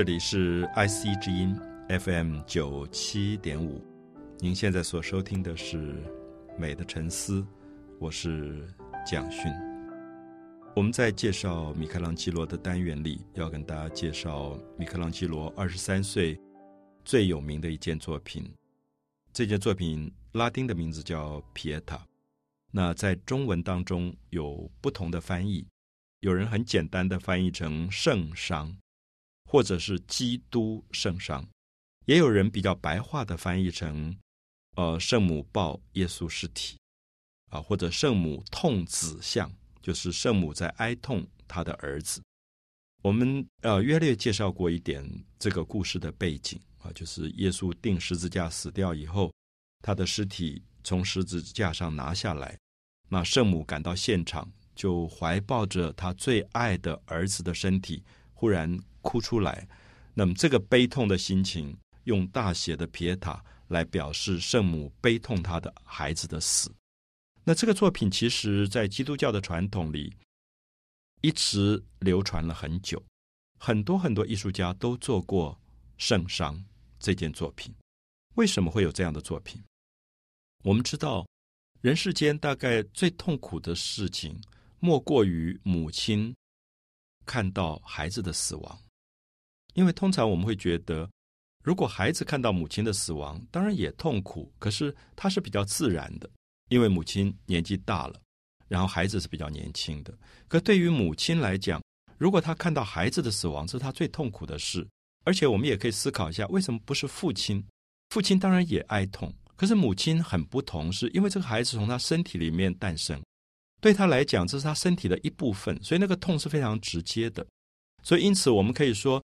这里是 IC 之音 FM 九七点五，您现在所收听的是《美的沉思》，我是蒋勋。我们在介绍米开朗基罗的单元里，要跟大家介绍米开朗基罗二十三岁最有名的一件作品。这件作品拉丁的名字叫《皮耶塔》，那在中文当中有不同的翻译，有人很简单的翻译成《圣伤》，或者是《基督圣伤》，也有人比较白话的翻译成“呃，圣母抱耶稣尸体”，啊，或者“圣母痛子像”。就是圣母在哀痛她的儿子。我们呃约略介绍过一点这个故事的背景啊，就是耶稣钉十字架死掉以后，他的尸体从十字架上拿下来，那圣母赶到现场，就怀抱着他最爱的儿子的身体，忽然哭出来。那么这个悲痛的心情，用大写的撇塔来表示圣母悲痛她的孩子的死。那这个作品其实，在基督教的传统里，一直流传了很久。很多很多艺术家都做过圣伤这件作品。为什么会有这样的作品？我们知道，人世间大概最痛苦的事情，莫过于母亲看到孩子的死亡。因为通常我们会觉得，如果孩子看到母亲的死亡，当然也痛苦，可是他是比较自然的。因为母亲年纪大了，然后孩子是比较年轻的。可对于母亲来讲，如果她看到孩子的死亡，这是她最痛苦的事。而且我们也可以思考一下，为什么不是父亲？父亲当然也哀痛，可是母亲很不同，是因为这个孩子从他身体里面诞生，对他来讲，这是他身体的一部分，所以那个痛是非常直接的。所以因此，我们可以说，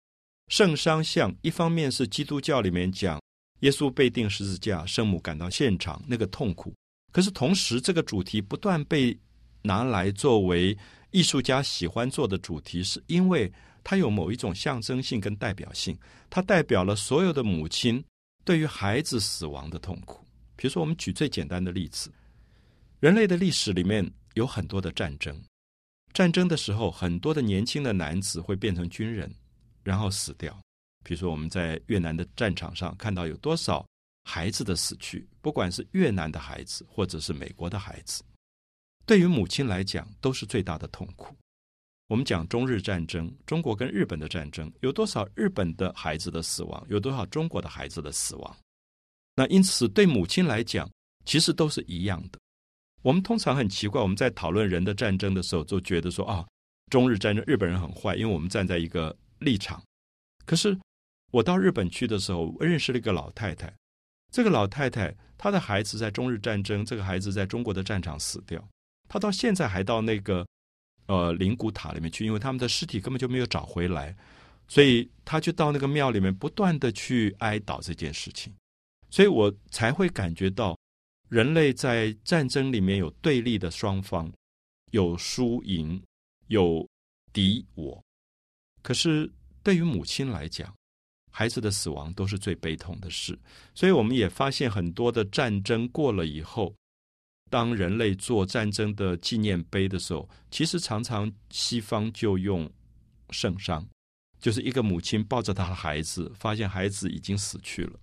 圣商像一方面是基督教里面讲耶稣被钉十字架，圣母赶到现场那个痛苦。可是同时，这个主题不断被拿来作为艺术家喜欢做的主题，是因为它有某一种象征性跟代表性。它代表了所有的母亲对于孩子死亡的痛苦。比如说，我们举最简单的例子：人类的历史里面有很多的战争，战争的时候，很多的年轻的男子会变成军人，然后死掉。比如说，我们在越南的战场上看到有多少。孩子的死去，不管是越南的孩子，或者是美国的孩子，对于母亲来讲都是最大的痛苦。我们讲中日战争，中国跟日本的战争，有多少日本的孩子的死亡，有多少中国的孩子的死亡？那因此，对母亲来讲，其实都是一样的。我们通常很奇怪，我们在讨论人的战争的时候，就觉得说啊，中日战争日本人很坏，因为我们站在一个立场。可是我到日本去的时候，认识了一个老太太。这个老太太，她的孩子在中日战争，这个孩子在中国的战场死掉，她到现在还到那个呃灵骨塔里面去，因为他们的尸体根本就没有找回来，所以他就到那个庙里面不断的去哀悼这件事情，所以我才会感觉到人类在战争里面有对立的双方，有输赢，有敌我，可是对于母亲来讲。孩子的死亡都是最悲痛的事，所以我们也发现很多的战争过了以后，当人类做战争的纪念碑的时候，其实常常西方就用圣伤，就是一个母亲抱着她的孩子，发现孩子已经死去了，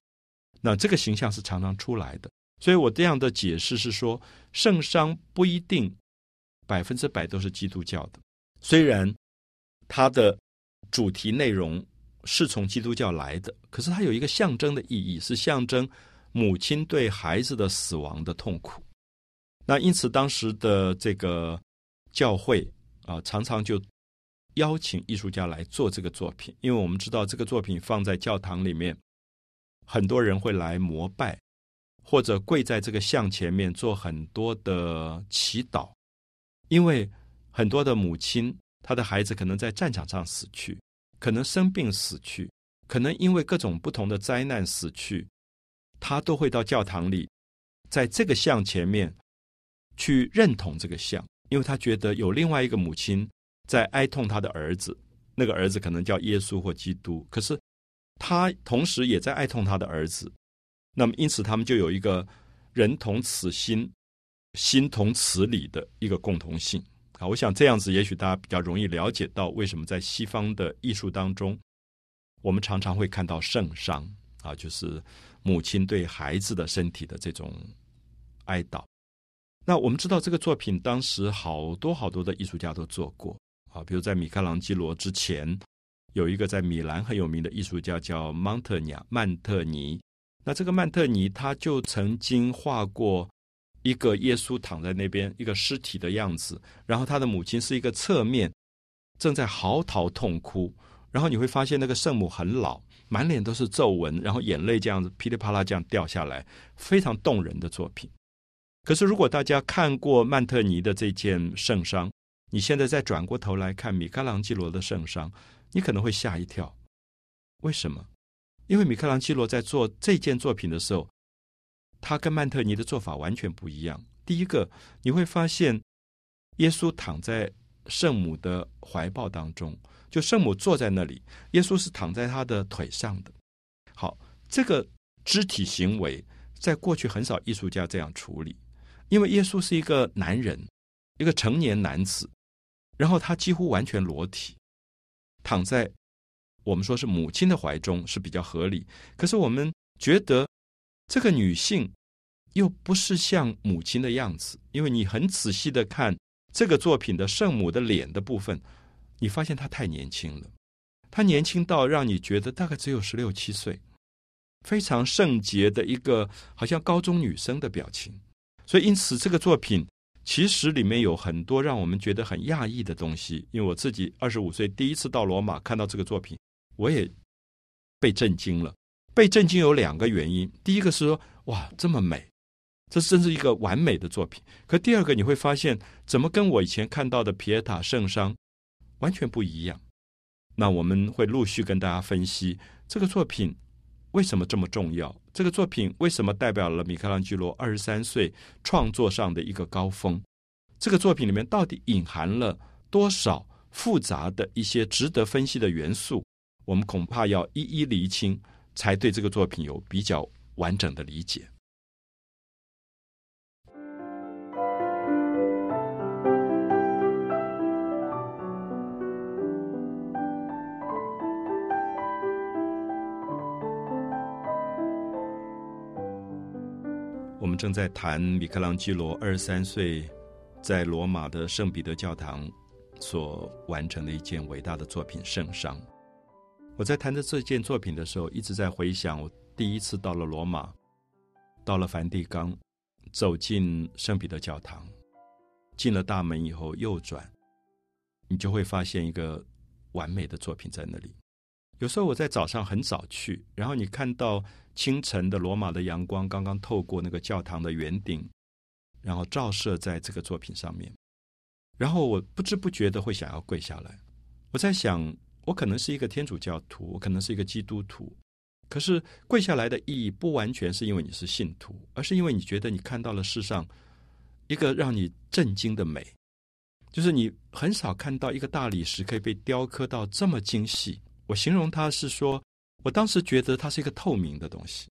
那这个形象是常常出来的。所以我这样的解释是说，圣伤不一定百分之百都是基督教的，虽然它的主题内容。是从基督教来的，可是它有一个象征的意义，是象征母亲对孩子的死亡的痛苦。那因此，当时的这个教会啊，常常就邀请艺术家来做这个作品，因为我们知道这个作品放在教堂里面，很多人会来膜拜，或者跪在这个像前面做很多的祈祷，因为很多的母亲，他的孩子可能在战场上死去。可能生病死去，可能因为各种不同的灾难死去，他都会到教堂里，在这个像前面去认同这个像，因为他觉得有另外一个母亲在哀痛他的儿子，那个儿子可能叫耶稣或基督，可是他同时也在哀痛他的儿子，那么因此他们就有一个人同此心，心同此理的一个共同性。啊，我想这样子，也许大家比较容易了解到为什么在西方的艺术当中，我们常常会看到圣伤啊，就是母亲对孩子的身体的这种哀悼。那我们知道这个作品当时好多好多的艺术家都做过啊，比如在米开朗基罗之前，有一个在米兰很有名的艺术家叫蒙特尼曼特尼。那这个曼特尼他就曾经画过一个耶稣躺在那边一个尸体的样子，然后他的母亲是一个侧面正在嚎啕痛哭，然后你会发现那个圣母很老，满脸都是皱纹，然后眼泪这样子噼里啪啦这样掉下来，非常动人的作品。可是，如果大家看过曼特尼的这件圣伤，你现在再转过头来看米开朗基罗的圣伤，你可能会吓一跳。为什么？因为米开朗基罗在做这件作品的时候，他跟曼特尼的做法完全不一样。第一个，你会发现耶稣躺在圣母的怀抱当中，就圣母坐在那里，耶稣是躺在他的腿上的。好，这个肢体行为在过去很少艺术家这样处理。因为耶稣是一个男人，一个成年男子，然后他几乎完全裸体，躺在我们说是母亲的怀中是比较合理。可是我们觉得这个女性又不是像母亲的样子，因为你很仔细的看这个作品的圣母的脸的部分，你发现她太年轻了，她年轻到让你觉得大概只有十六七岁，非常圣洁的一个好像高中女生的表情。所以，因此这个作品其实里面有很多让我们觉得很讶异的东西。因为我自己二十五岁第一次到罗马看到这个作品，我也被震惊了。被震惊有两个原因：第一个是说，哇，这么美，这真是一个完美的作品。可第二个，你会发现怎么跟我以前看到的皮耶塔圣殇完全不一样。那我们会陆续跟大家分析这个作品。为什么这么重要？这个作品为什么代表了米开朗基罗二十三岁创作上的一个高峰？这个作品里面到底隐含了多少复杂的一些值得分析的元素？我们恐怕要一一厘清，才对这个作品有比较完整的理解。我们正在谈米开朗基罗二十三岁在罗马的圣彼得教堂所完成的一件伟大的作品《圣殇》。我在谈着这件作品的时候，一直在回想我第一次到了罗马，到了梵蒂冈，走进圣彼得教堂，进了大门以后右转，你就会发现一个完美的作品在那里。有时候我在早上很早去，然后你看到。清晨的罗马的阳光刚刚透过那个教堂的圆顶，然后照射在这个作品上面。然后我不知不觉的会想要跪下来。我在想，我可能是一个天主教徒，我可能是一个基督徒。可是跪下来的意义不完全是因为你是信徒，而是因为你觉得你看到了世上一个让你震惊的美，就是你很少看到一个大理石可以被雕刻到这么精细。我形容它是说。我当时觉得它是一个透明的东西，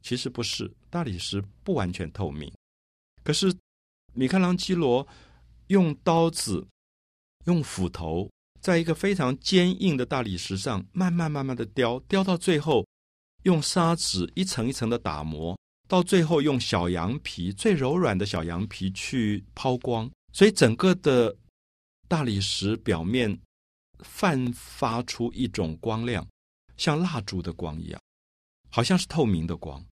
其实不是，大理石不完全透明。可是米开朗基罗用刀子、用斧头，在一个非常坚硬的大理石上慢慢慢慢的雕，雕到最后，用砂纸一层一层的打磨，到最后用小羊皮最柔软的小羊皮去抛光，所以整个的大理石表面泛发出一种光亮。像蜡烛的光一样，好像是透明的光，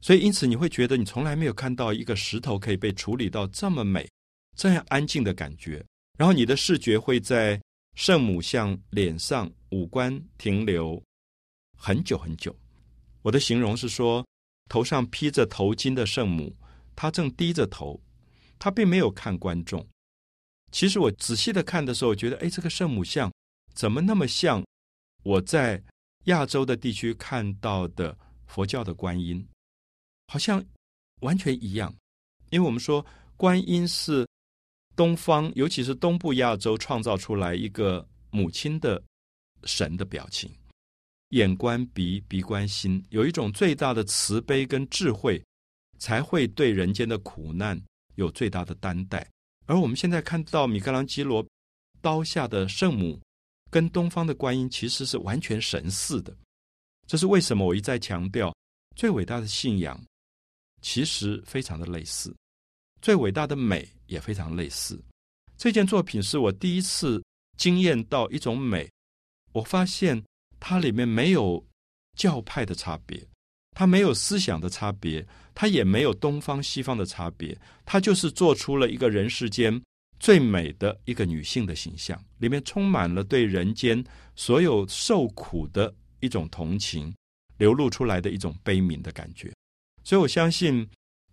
所以因此你会觉得你从来没有看到一个石头可以被处理到这么美、这样安静的感觉。然后你的视觉会在圣母像脸上五官停留很久很久。我的形容是说，头上披着头巾的圣母，她正低着头，她并没有看观众。其实我仔细的看的时候，觉得哎，这个圣母像怎么那么像我在。亚洲的地区看到的佛教的观音，好像完全一样，因为我们说观音是东方，尤其是东部亚洲创造出来一个母亲的神的表情，眼观鼻，鼻观心，有一种最大的慈悲跟智慧，才会对人间的苦难有最大的担待。而我们现在看到米开朗基罗刀下的圣母，跟东方的观音其实是完全神似的。这是为什么？我一再强调，最伟大的信仰其实非常的类似，最伟大的美也非常类似。这件作品是我第一次惊艳到一种美，我发现它里面没有教派的差别，它没有思想的差别，它也没有东方西方的差别，它就是做出了一个人世间。最美的一个女性的形象，里面充满了对人间所有受苦的一种同情，流露出来的一种悲悯的感觉。所以我相信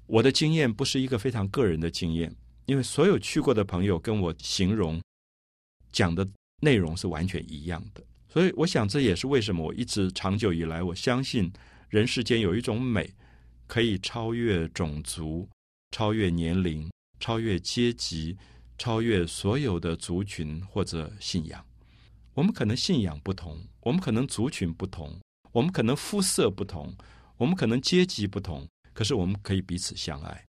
我的经验不是一个非常个人的经验，因为所有去过的朋友跟我形容讲的内容是完全一样的。所以我想这也是为什么我一直长久以来我相信人世间有一种美，可以超越种族、超越年龄、超越阶级。超越所有的族群或者信仰，我们可能信仰不同，我们可能族群不同，我们可能肤色不同，我们可能阶级不同，可是我们可以彼此相爱。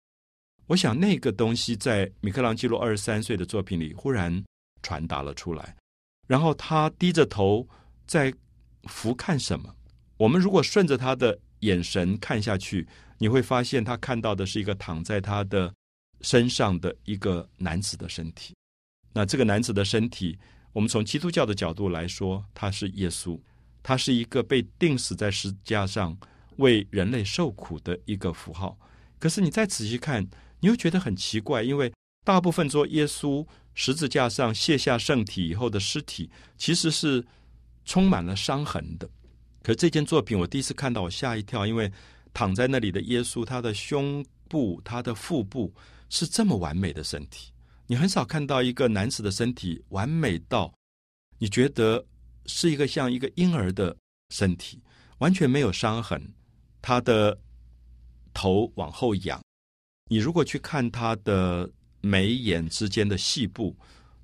我想那个东西在米开朗基罗二十三岁的作品里忽然传达了出来，然后他低着头在俯看什么？我们如果顺着他的眼神看下去，你会发现他看到的是一个躺在他的。身上的一个男子的身体，那这个男子的身体，我们从基督教的角度来说，他是耶稣，他是一个被钉死在十字架上为人类受苦的一个符号。可是你再仔细看，你又觉得很奇怪，因为大部分说耶稣十字架上卸下圣体以后的尸体，其实是充满了伤痕的。可这件作品我第一次看到，我吓一跳，因为躺在那里的耶稣，他的胸部、他的腹部。是这么完美的身体，你很少看到一个男子的身体完美到你觉得是一个像一个婴儿的身体，完全没有伤痕。他的头往后仰，你如果去看他的眉眼之间的细部，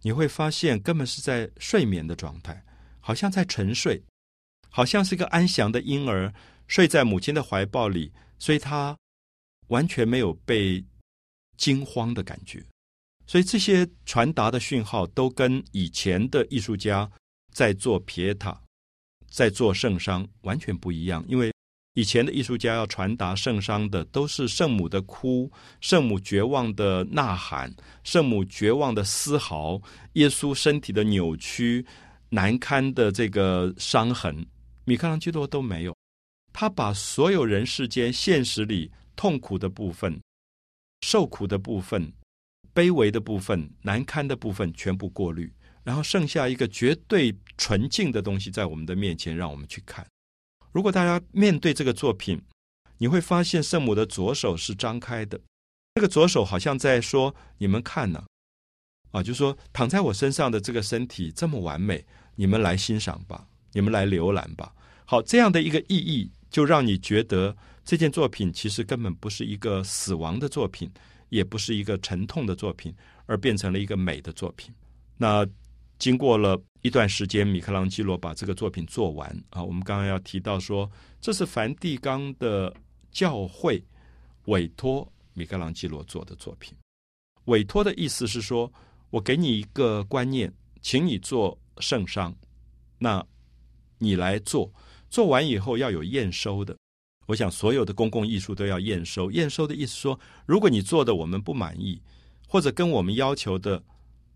你会发现根本是在睡眠的状态，好像在沉睡，好像是一个安详的婴儿睡在母亲的怀抱里，所以他完全没有被。惊慌的感觉，所以这些传达的讯号都跟以前的艺术家在做撇塔、在做圣伤完全不一样。因为以前的艺术家要传达圣伤的，都是圣母的哭、圣母绝望的呐喊、圣母绝望的嘶嚎、耶稣身体的扭曲、难堪的这个伤痕。米开朗基罗都没有，他把所有人世间现实里痛苦的部分。受苦的部分、卑微的部分、难堪的部分全部过滤，然后剩下一个绝对纯净的东西在我们的面前，让我们去看。如果大家面对这个作品，你会发现圣母的左手是张开的，这个左手好像在说：“你们看呢，啊，就说躺在我身上的这个身体这么完美，你们来欣赏吧，你们来浏览吧。”好，这样的一个意义，就让你觉得。这件作品其实根本不是一个死亡的作品，也不是一个沉痛的作品，而变成了一个美的作品。那经过了一段时间，米开朗基罗把这个作品做完啊。我们刚刚要提到说，这是梵蒂冈的教会委托米开朗基罗做的作品。委托的意思是说，我给你一个观念，请你做圣商，那你来做，做完以后要有验收的。我想，所有的公共艺术都要验收。验收的意思说，如果你做的我们不满意，或者跟我们要求的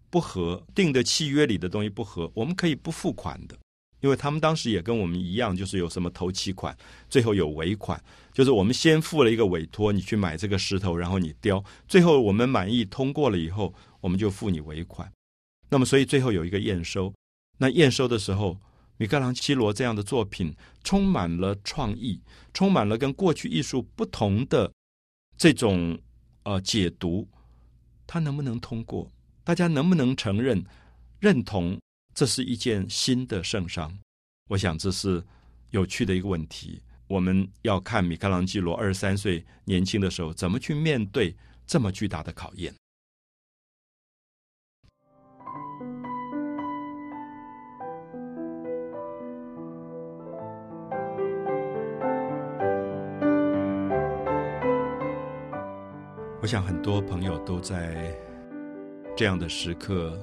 不合，定的契约里的东西不合，我们可以不付款的。因为他们当时也跟我们一样，就是有什么头期款，最后有尾款，就是我们先付了一个委托，你去买这个石头，然后你雕，最后我们满意通过了以后，我们就付你尾款。那么，所以最后有一个验收。那验收的时候。米开朗基罗这样的作品充满了创意，充满了跟过去艺术不同的这种呃解读，他能不能通过？大家能不能承认、认同这是一件新的圣商？我想这是有趣的一个问题。我们要看米开朗基罗二十三岁年轻的时候怎么去面对这么巨大的考验。我想很多朋友都在这样的时刻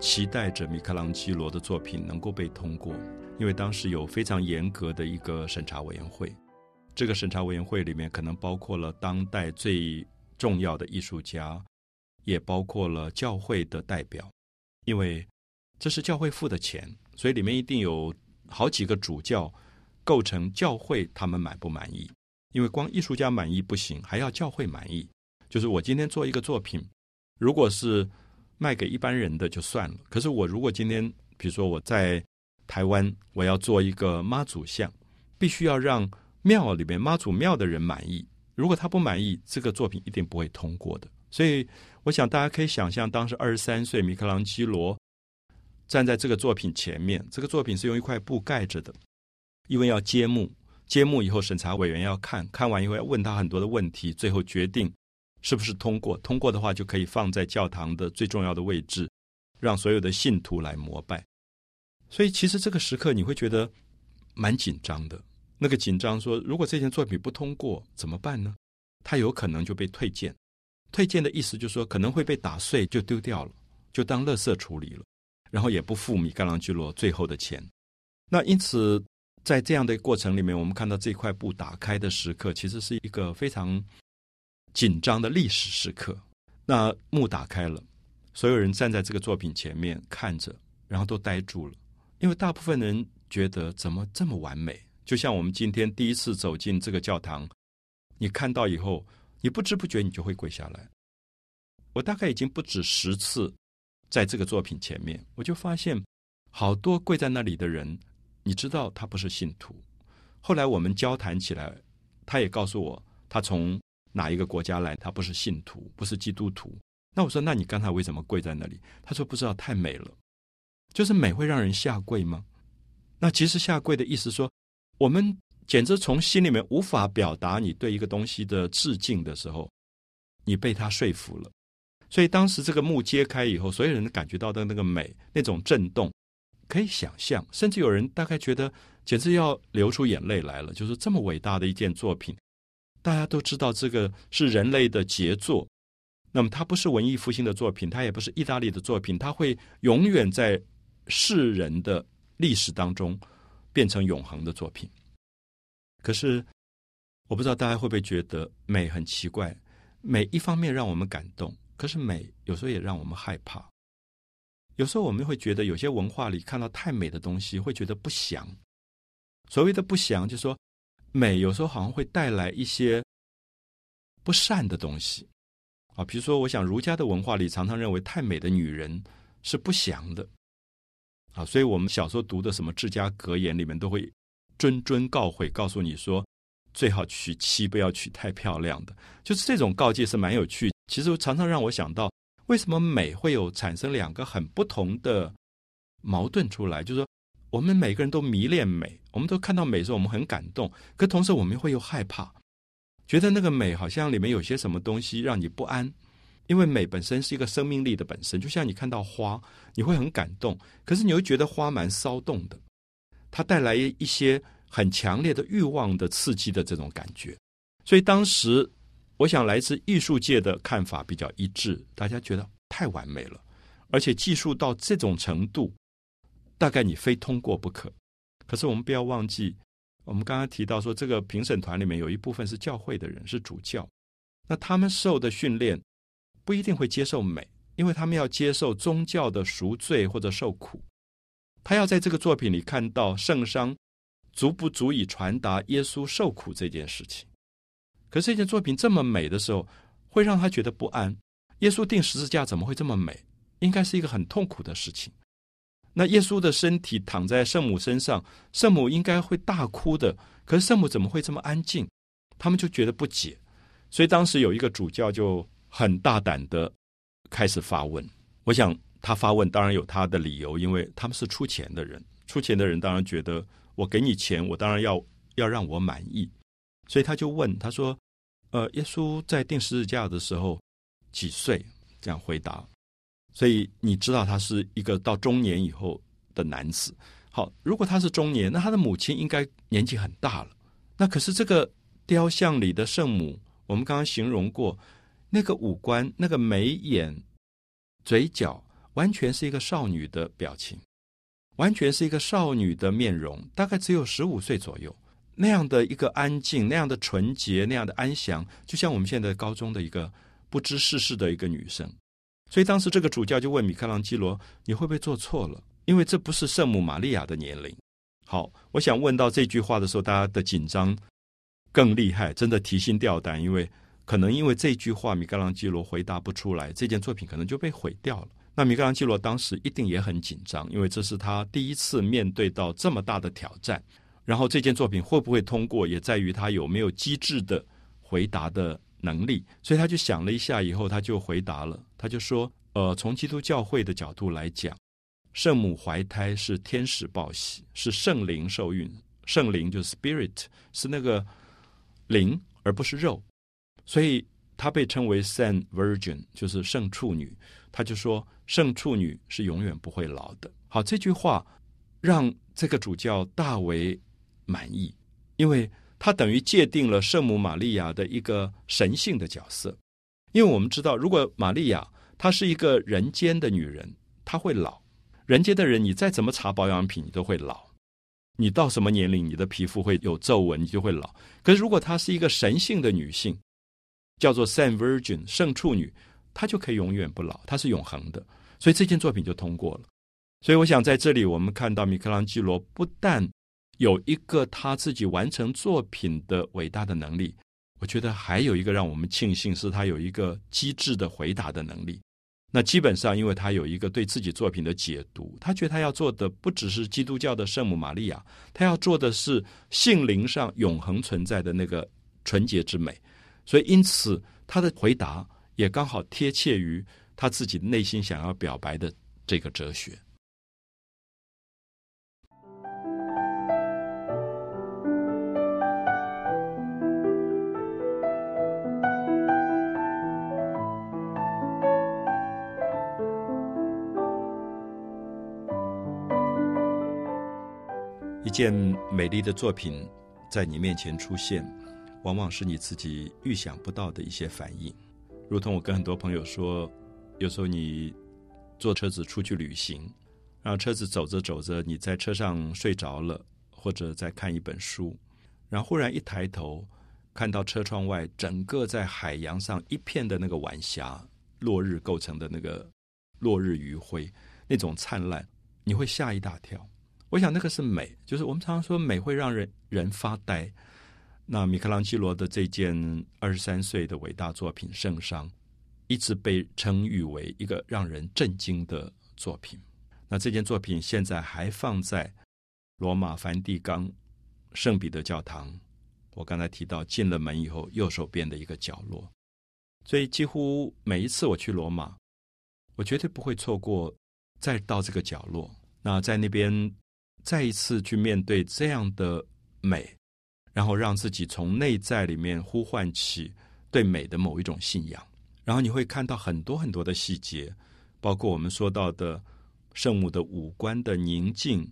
期待着米开朗基罗的作品能够被通过，因为当时有非常严格的一个审查委员会。这个审查委员会里面可能包括了当代最重要的艺术家，也包括了教会的代表，因为这是教会付的钱，所以里面一定有好几个主教构成教会，他们满不满意？因为光艺术家满意不行，还要教会满意。就是我今天做一个作品，如果是卖给一般人的就算了。可是我如果今天，比如说我在台湾，我要做一个妈祖像，必须要让庙里面妈祖庙的人满意。如果他不满意，这个作品一定不会通过的。所以，我想大家可以想象，当时二十三岁米开朗基罗站在这个作品前面，这个作品是用一块布盖着的，因为要揭幕。揭幕以后，审查委员要看看完以后要问他很多的问题，最后决定。是不是通过？通过的话，就可以放在教堂的最重要的位置，让所有的信徒来膜拜。所以，其实这个时刻你会觉得蛮紧张的。那个紧张说，如果这件作品不通过怎么办呢？他有可能就被退件。退件的意思就是说，可能会被打碎，就丢掉了，就当垃圾处理了，然后也不付米开朗基罗最后的钱。那因此，在这样的过程里面，我们看到这块布打开的时刻，其实是一个非常。紧张的历史时刻，那幕打开了，所有人站在这个作品前面看着，然后都呆住了，因为大部分人觉得怎么这么完美？就像我们今天第一次走进这个教堂，你看到以后，你不知不觉你就会跪下来。我大概已经不止十次在这个作品前面，我就发现好多跪在那里的人，你知道他不是信徒。后来我们交谈起来，他也告诉我，他从。哪一个国家来？他不是信徒，不是基督徒。那我说，那你刚才为什么跪在那里？他说不知道，太美了。就是美会让人下跪吗？那其实下跪的意思说，我们简直从心里面无法表达你对一个东西的致敬的时候，你被他说服了。所以当时这个幕揭开以后，所有人感觉到的那个美，那种震动，可以想象。甚至有人大概觉得，简直要流出眼泪来了。就是这么伟大的一件作品。大家都知道这个是人类的杰作，那么它不是文艺复兴的作品，它也不是意大利的作品，它会永远在世人的历史当中变成永恒的作品。可是我不知道大家会不会觉得美很奇怪，美一方面让我们感动，可是美有时候也让我们害怕。有时候我们会觉得有些文化里看到太美的东西，会觉得不祥。所谓的不祥，就是说。美有时候好像会带来一些不善的东西啊，比如说，我想儒家的文化里常常认为太美的女人是不祥的啊，所以我们小时候读的什么《治家格言》里面都会谆谆告诲，告诉你说最好娶妻不要娶太漂亮的，就是这种告诫是蛮有趣。其实常常让我想到，为什么美会有产生两个很不同的矛盾出来，就是说。我们每个人都迷恋美，我们都看到美时候我们很感动，可同时我们会又害怕，觉得那个美好像里面有些什么东西让你不安，因为美本身是一个生命力的本身，就像你看到花，你会很感动，可是你又觉得花蛮骚动的，它带来一些很强烈的欲望的刺激的这种感觉，所以当时我想来自艺术界的看法比较一致，大家觉得太完美了，而且技术到这种程度。大概你非通过不可，可是我们不要忘记，我们刚刚提到说，这个评审团里面有一部分是教会的人，是主教，那他们受的训练不一定会接受美，因为他们要接受宗教的赎罪或者受苦，他要在这个作品里看到圣伤足不足以传达耶稣受苦这件事情。可是这件作品这么美的时候，会让他觉得不安。耶稣定十字架怎么会这么美？应该是一个很痛苦的事情。那耶稣的身体躺在圣母身上，圣母应该会大哭的。可是圣母怎么会这么安静？他们就觉得不解。所以当时有一个主教就很大胆的开始发问。我想他发问当然有他的理由，因为他们是出钱的人，出钱的人当然觉得我给你钱，我当然要要让我满意。所以他就问他说：“呃，耶稣在定十字架的时候几岁？”这样回答。所以你知道他是一个到中年以后的男子。好，如果他是中年，那他的母亲应该年纪很大了。那可是这个雕像里的圣母，我们刚刚形容过，那个五官、那个眉眼、嘴角，完全是一个少女的表情，完全是一个少女的面容，大概只有十五岁左右，那样的一个安静，那样的纯洁，那样的安详，就像我们现在高中的一个不知世事的一个女生。所以当时这个主教就问米开朗基罗：“你会不会做错了？因为这不是圣母玛利亚的年龄。”好，我想问到这句话的时候，大家的紧张更厉害，真的提心吊胆，因为可能因为这句话，米开朗基罗回答不出来，这件作品可能就被毁掉了。那米开朗基罗当时一定也很紧张，因为这是他第一次面对到这么大的挑战。然后这件作品会不会通过，也在于他有没有机智的回答的能力。所以他就想了一下，以后他就回答了。他就说：“呃，从基督教会的角度来讲，圣母怀胎是天使报喜，是圣灵受孕。圣灵就是 spirit，是那个灵，而不是肉。所以她被称为 san Virgin，就是圣处女。他就说，圣处女是永远不会老的。好，这句话让这个主教大为满意，因为他等于界定了圣母玛利亚的一个神性的角色。因为我们知道，如果玛利亚她是一个人间的女人，她会老。人间的人，你再怎么擦保养品，你都会老。你到什么年龄，你的皮肤会有皱纹，你就会老。可是，如果她是一个神性的女性，叫做 san Virgin 圣处女，她就可以永远不老，她是永恒的。所以这件作品就通过了。所以，我想在这里，我们看到米开朗基罗不但有一个他自己完成作品的伟大的能力。我觉得还有一个让我们庆幸，是他有一个机智的回答的能力。那基本上，因为他有一个对自己作品的解读，他觉得他要做的不只是基督教的圣母玛利亚，他要做的是性灵上永恒存在的那个纯洁之美。所以，因此他的回答也刚好贴切于他自己内心想要表白的这个哲学。件美丽的作品在你面前出现，往往是你自己预想不到的一些反应。如同我跟很多朋友说，有时候你坐车子出去旅行，然后车子走着走着，你在车上睡着了，或者在看一本书，然后忽然一抬头，看到车窗外整个在海洋上一片的那个晚霞，落日构成的那个落日余晖，那种灿烂，你会吓一大跳。我想那个是美，就是我们常常说美会让人人发呆。那米开朗基罗的这件二十三岁的伟大作品《圣殇》，一直被称誉为一个让人震惊的作品。那这件作品现在还放在罗马梵蒂冈圣彼得教堂。我刚才提到进了门以后右手边的一个角落，所以几乎每一次我去罗马，我绝对不会错过再到这个角落。那在那边。再一次去面对这样的美，然后让自己从内在里面呼唤起对美的某一种信仰，然后你会看到很多很多的细节，包括我们说到的圣母的五官的宁静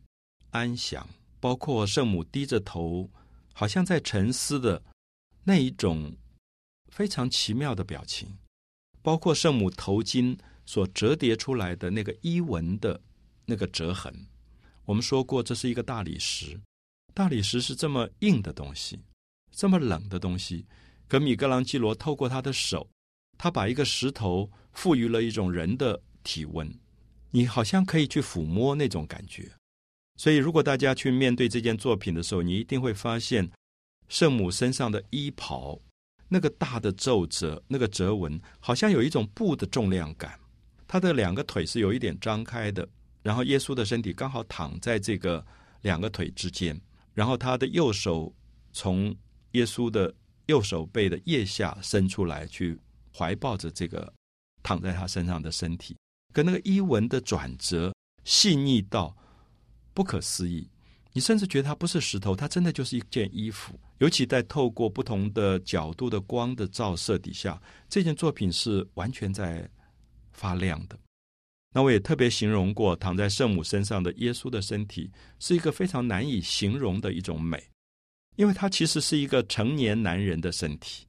安详，包括圣母低着头，好像在沉思的那一种非常奇妙的表情，包括圣母头巾所折叠出来的那个衣纹的那个折痕。我们说过，这是一个大理石。大理石是这么硬的东西，这么冷的东西。可米格朗基罗透过他的手，他把一个石头赋予了一种人的体温，你好像可以去抚摸那种感觉。所以，如果大家去面对这件作品的时候，你一定会发现，圣母身上的衣袍那个大的皱褶、那个折纹，好像有一种布的重量感。她的两个腿是有一点张开的。然后耶稣的身体刚好躺在这个两个腿之间，然后他的右手从耶稣的右手背的腋下伸出来，去怀抱着这个躺在他身上的身体，跟那个衣纹的转折细腻到不可思议。你甚至觉得它不是石头，它真的就是一件衣服。尤其在透过不同的角度的光的照射底下，这件作品是完全在发亮的。那我也特别形容过，躺在圣母身上的耶稣的身体是一个非常难以形容的一种美，因为它其实是一个成年男人的身体，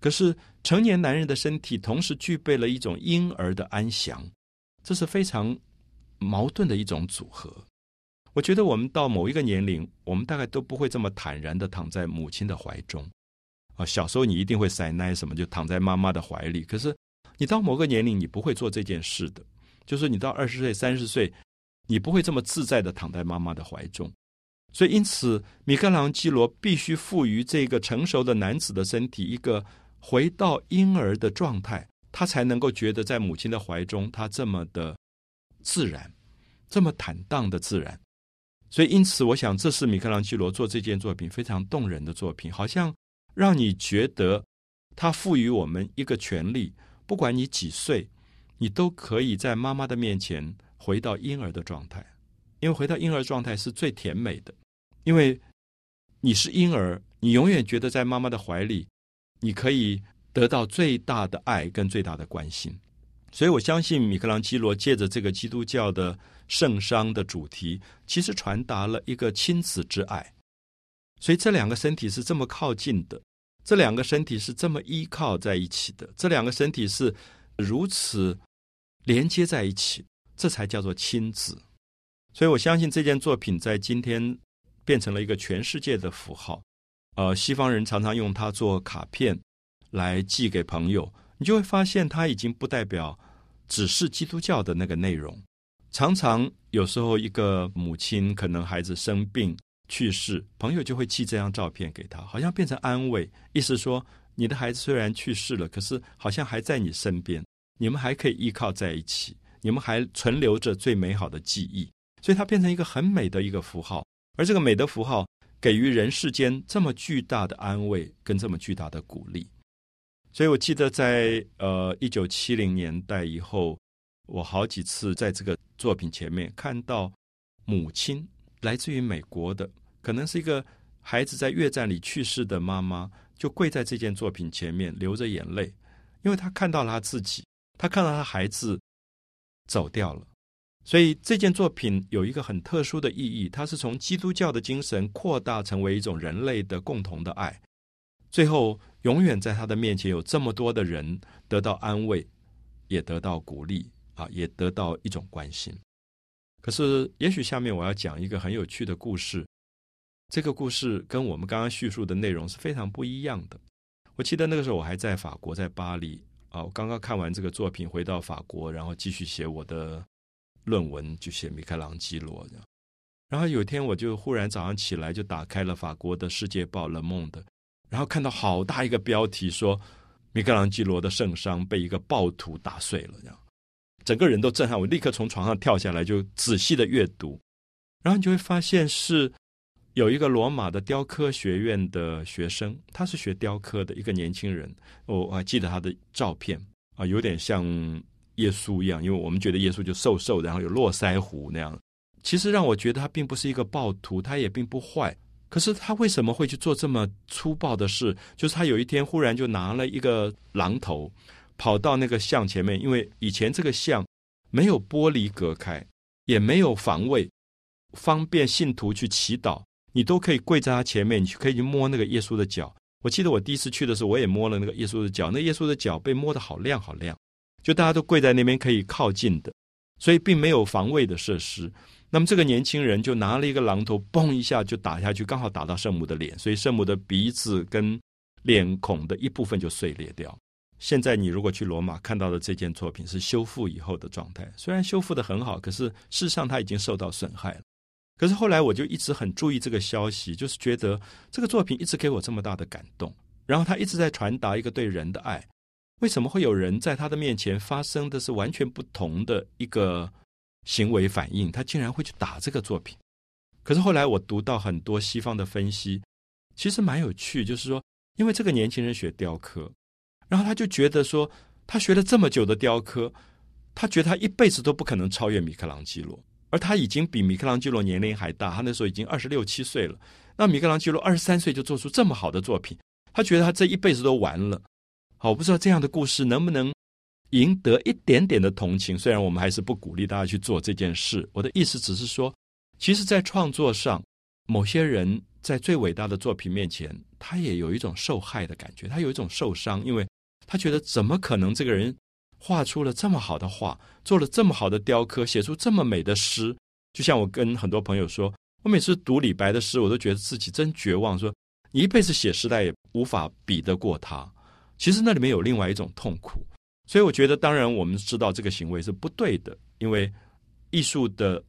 可是成年男人的身体同时具备了一种婴儿的安详，这是非常矛盾的一种组合。我觉得我们到某一个年龄，我们大概都不会这么坦然的躺在母亲的怀中。啊，小时候你一定会塞奶什么，就躺在妈妈的怀里。可是你到某个年龄，你不会做这件事的。就是你到二十岁、三十岁，你不会这么自在的躺在妈妈的怀中。所以，因此，米开朗基罗必须赋予这个成熟的男子的身体一个回到婴儿的状态，他才能够觉得在母亲的怀中，他这么的自然，这么坦荡的自然。所以，因此，我想这是米开朗基罗做这件作品非常动人的作品，好像让你觉得他赋予我们一个权利，不管你几岁，你都可以在妈妈的面前回到婴儿的状态，因为回到婴儿状态是最甜美的。因为你是婴儿，你永远觉得在妈妈的怀里，你可以得到最大的爱跟最大的关心。所以我相信米开朗基罗借着这个基督教的圣伤的主题，其实传达了一个亲子之爱。所以这两个身体是这么靠近的，这两个身体是这么依靠在一起的，这两个身体是如此连接在一起，这才叫做亲子。所以我相信这件作品在今天。变成了一个全世界的符号，呃，西方人常常用它做卡片来寄给朋友，你就会发现它已经不代表只是基督教的那个内容。常常有时候一个母亲可能孩子生病去世，朋友就会寄这张照片给他，好像变成安慰，意思说你的孩子虽然去世了，可是好像还在你身边，你们还可以依靠在一起，你们还存留着最美好的记忆，所以它变成一个很美的一个符号。而这个美的符号给予人世间这么巨大的安慰跟这么巨大的鼓励，所以我记得在呃一九七零年代以后，我好几次在这个作品前面看到母亲来自于美国的，可能是一个孩子在越战里去世的妈妈，就跪在这件作品前面流着眼泪，因为她看到了她自己，他看到他孩子走掉了。所以这件作品有一个很特殊的意义，它是从基督教的精神扩大成为一种人类的共同的爱，最后永远在他的面前有这么多的人得到安慰，也得到鼓励啊，也得到一种关心。可是，也许下面我要讲一个很有趣的故事，这个故事跟我们刚刚叙述的内容是非常不一样的。我记得那个时候我还在法国，在巴黎啊，我刚刚看完这个作品，回到法国，然后继续写我的。论文就写米开朗基罗这样，然后有一天我就忽然早上起来就打开了法国的世界报《Le Monde》，然后看到好大一个标题说米开朗基罗的圣殇被一个暴徒打碎了，这样整个人都震撼，我立刻从床上跳下来就仔细的阅读，然后你就会发现是有一个罗马的雕刻学院的学生，他是学雕刻的一个年轻人，我还记得他的照片啊，有点像。耶稣一样，因为我们觉得耶稣就瘦瘦，然后有络腮胡那样。其实让我觉得他并不是一个暴徒，他也并不坏。可是他为什么会去做这么粗暴的事？就是他有一天忽然就拿了一个榔头，跑到那个像前面，因为以前这个像没有玻璃隔开，也没有防卫，方便信徒去祈祷，你都可以跪在他前面，你可以去摸那个耶稣的脚。我记得我第一次去的时候，我也摸了那个耶稣的脚，那耶稣的脚被摸得好亮好亮。就大家都跪在那边可以靠近的，所以并没有防卫的设施。那么这个年轻人就拿了一个榔头，嘣一下就打下去，刚好打到圣母的脸，所以圣母的鼻子跟脸孔的一部分就碎裂掉。现在你如果去罗马看到的这件作品是修复以后的状态，虽然修复的很好，可是事实上它已经受到损害了。可是后来我就一直很注意这个消息，就是觉得这个作品一直给我这么大的感动，然后他一直在传达一个对人的爱。为什么会有人在他的面前发生的是完全不同的一个行为反应？他竟然会去打这个作品。可是后来我读到很多西方的分析，其实蛮有趣，就是说，因为这个年轻人学雕刻，然后他就觉得说，他学了这么久的雕刻，他觉得他一辈子都不可能超越米开朗基罗，而他已经比米开朗基罗年龄还大，他那时候已经二十六七岁了。那米开朗基罗二十三岁就做出这么好的作品，他觉得他这一辈子都完了。好，我不知道这样的故事能不能赢得一点点的同情。虽然我们还是不鼓励大家去做这件事。我的意思只是说，其实，在创作上，某些人在最伟大的作品面前，他也有一种受害的感觉，他有一种受伤，因为他觉得怎么可能这个人画出了这么好的画，做了这么好的雕刻，写出这么美的诗。就像我跟很多朋友说，我每次读李白的诗，我都觉得自己真绝望。说你一辈子写诗，代也无法比得过他。其实那里面有另外一种痛苦。所以我觉得，当然我们知道这个行为是不对的，因为艺术的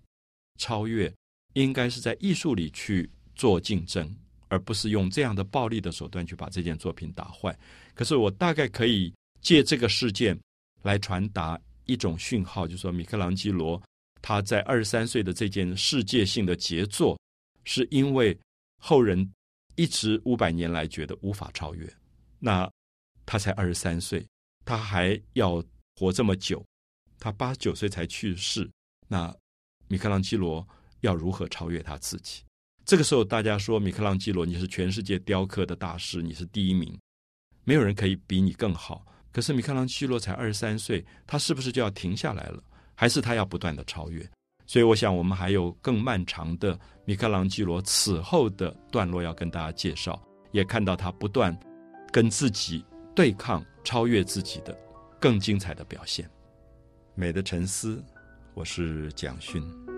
超越应该是在艺术里去做竞争，而不是用这样的暴力的手段去把这件作品打坏。可是我大概可以借这个事件。来传达一种讯号，就是说，米开朗基罗他在二十三岁的这件世界性的杰作，是因为后人一直五百年来觉得无法超越。那他才二十三岁，他还要活这么久，他八十九岁才去世。那米开朗基罗要如何超越他自己？这个时候，大家说米开朗基罗，你是全世界雕刻的大师，你是第一名，没有人可以比你更好。可是米开朗基罗才二十三岁，他是不是就要停下来了？还是他要不断的超越？所以我想，我们还有更漫长的米开朗基罗此后的段落要跟大家介绍，也看到他不断跟自己对抗、超越自己的更精彩的表现。美的沉思，我是蒋勋。